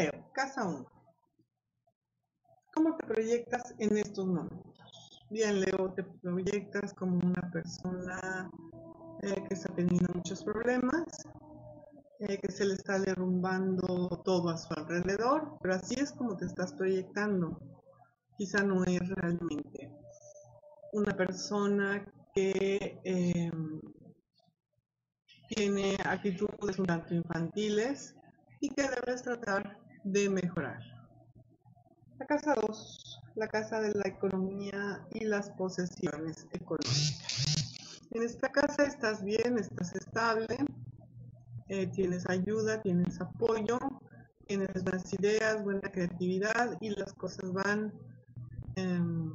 Museo, Casa 1. ¿Cómo te proyectas en estos momentos? Bien, Leo, te proyectas como una persona eh, que está teniendo muchos problemas, eh, que se le está derrumbando todo a su alrededor, pero así es como te estás proyectando. Quizá no es realmente una persona que em, tiene actitudes un tanto infantiles y que debes tratar de mejorar. La casa 2, la casa de la economía y las posesiones económicas. En esta casa estás bien, estás estable, eh, tienes ayuda, tienes apoyo, tienes buenas ideas, buena creatividad y las cosas van em,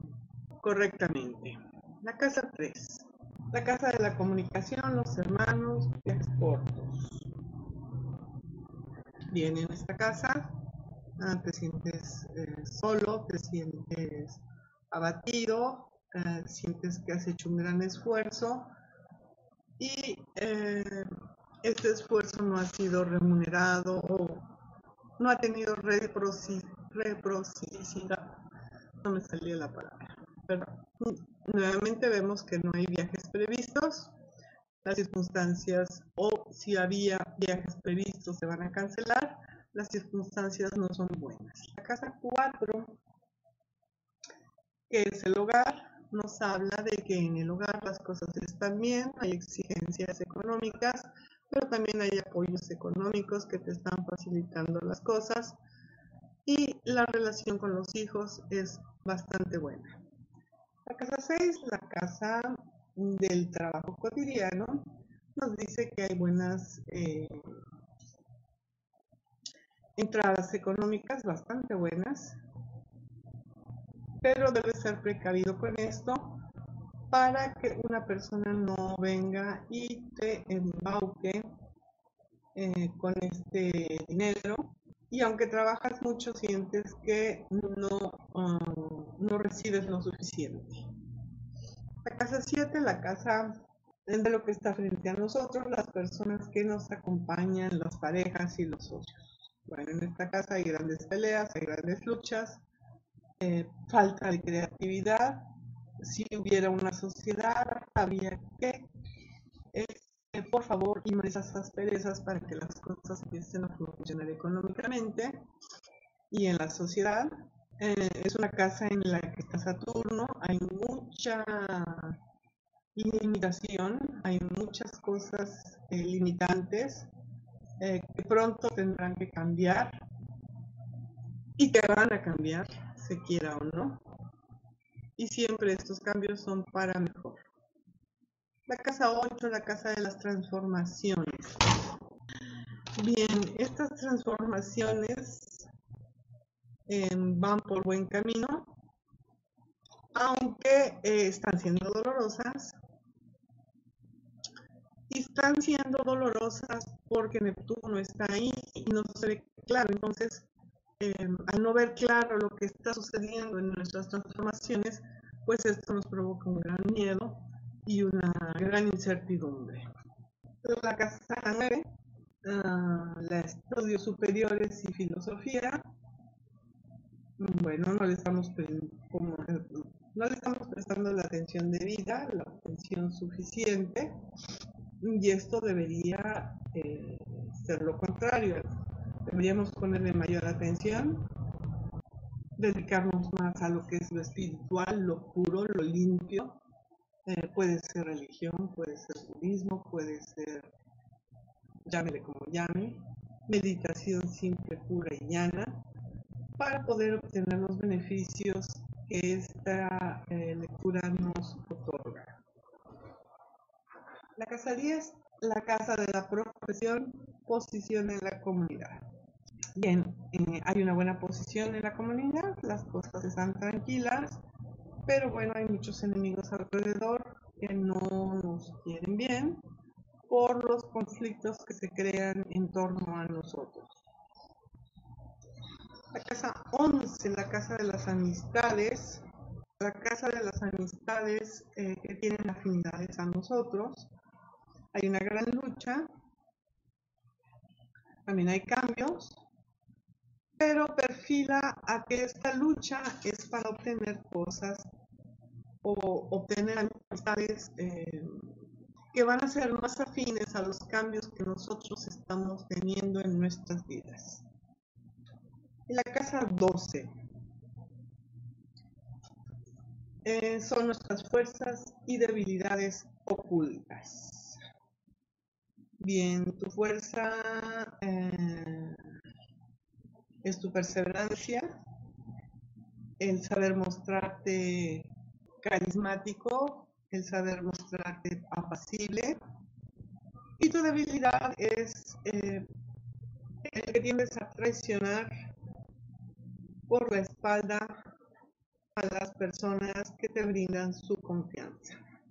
correctamente. La casa 3, la casa de la comunicación, los hermanos, viajes cortos. Bien, en esta casa Ah, te sientes eh, solo, te sientes abatido, eh, sientes que has hecho un gran esfuerzo y eh, este esfuerzo no ha sido remunerado o no ha tenido reciprocidad. No me salía la palabra. Pero nuevamente vemos que no hay viajes previstos. Las circunstancias o si había viajes previstos se van a cancelar las circunstancias no son buenas. La casa 4, que es el hogar, nos habla de que en el hogar las cosas están bien, hay exigencias económicas, pero también hay apoyos económicos que te están facilitando las cosas y la relación con los hijos es bastante buena. La casa 6, la casa del trabajo cotidiano, nos dice que hay buenas eh, entradas económicas bastante buenas, pero debe ser precavido con esto para que una persona no venga y te embauque eh, con este dinero y aunque trabajas mucho sientes que no, um, no recibes lo suficiente. La casa 7, la casa de lo que está frente a nosotros, las personas que nos acompañan, las parejas y los socios. Bueno, en esta casa hay grandes peleas, hay grandes luchas, eh, falta de creatividad. Si hubiera una sociedad, habría que, este, por favor, y esas asperezas para que las cosas empiecen a funcionar económicamente y en la sociedad. Eh, es una casa en la que está Saturno, hay mucha limitación, hay muchas cosas eh, limitantes eh, que pronto tendrán que cambiar y que van a cambiar, se quiera o no. Y siempre estos cambios son para mejor. La casa 8, la casa de las transformaciones. Bien, estas transformaciones em, van por buen camino, aunque eh, están siendo dolorosas, están siendo dolorosas porque Neptuno está ahí y no se ve claro. Entonces, em, al no ver claro lo que está sucediendo en nuestras transformaciones, pues esto nos provoca un gran miedo y una gran incertidumbre. La casa 9, uh, la estudios superiores y filosofía, bueno, no le estamos como, no le estamos prestando la atención debida, la atención suficiente y esto debería eh, ser lo contrario. Deberíamos ponerle mayor atención, dedicarnos más a lo que es lo espiritual, lo puro, lo limpio. Eh, puede ser religión, puede ser budismo, puede ser, llámele como llame, meditación simple, pura y llana, para poder obtener los beneficios que esta eh, lectura nos otorga. La casa 10, la casa de la profesión, posición en la comunidad. Bien, eh, hay una buena posición en la comunidad, las cosas están tranquilas, pero bueno, hay muchos enemigos alrededor que no nos quieren bien por los conflictos que se crean en torno a nosotros. La casa 11, la casa de las amistades, la casa de las amistades eh, que tienen afinidades a nosotros, hay una gran lucha, también hay cambios, pero perfila a que esta lucha es para obtener cosas o obtener amistades eh, que van a ser más afines a los cambios que nosotros estamos teniendo en nuestras vidas. En la casa 12 eh, son nuestras fuerzas y debilidades ocultas. Bien, tu fuerza eh, es tu perseverancia, el saber mostrarte carismático, el saber mostrarte apacible. Y tu debilidad es eh, el que tiendes a traicionar por la espalda a las personas que te brindan su confianza.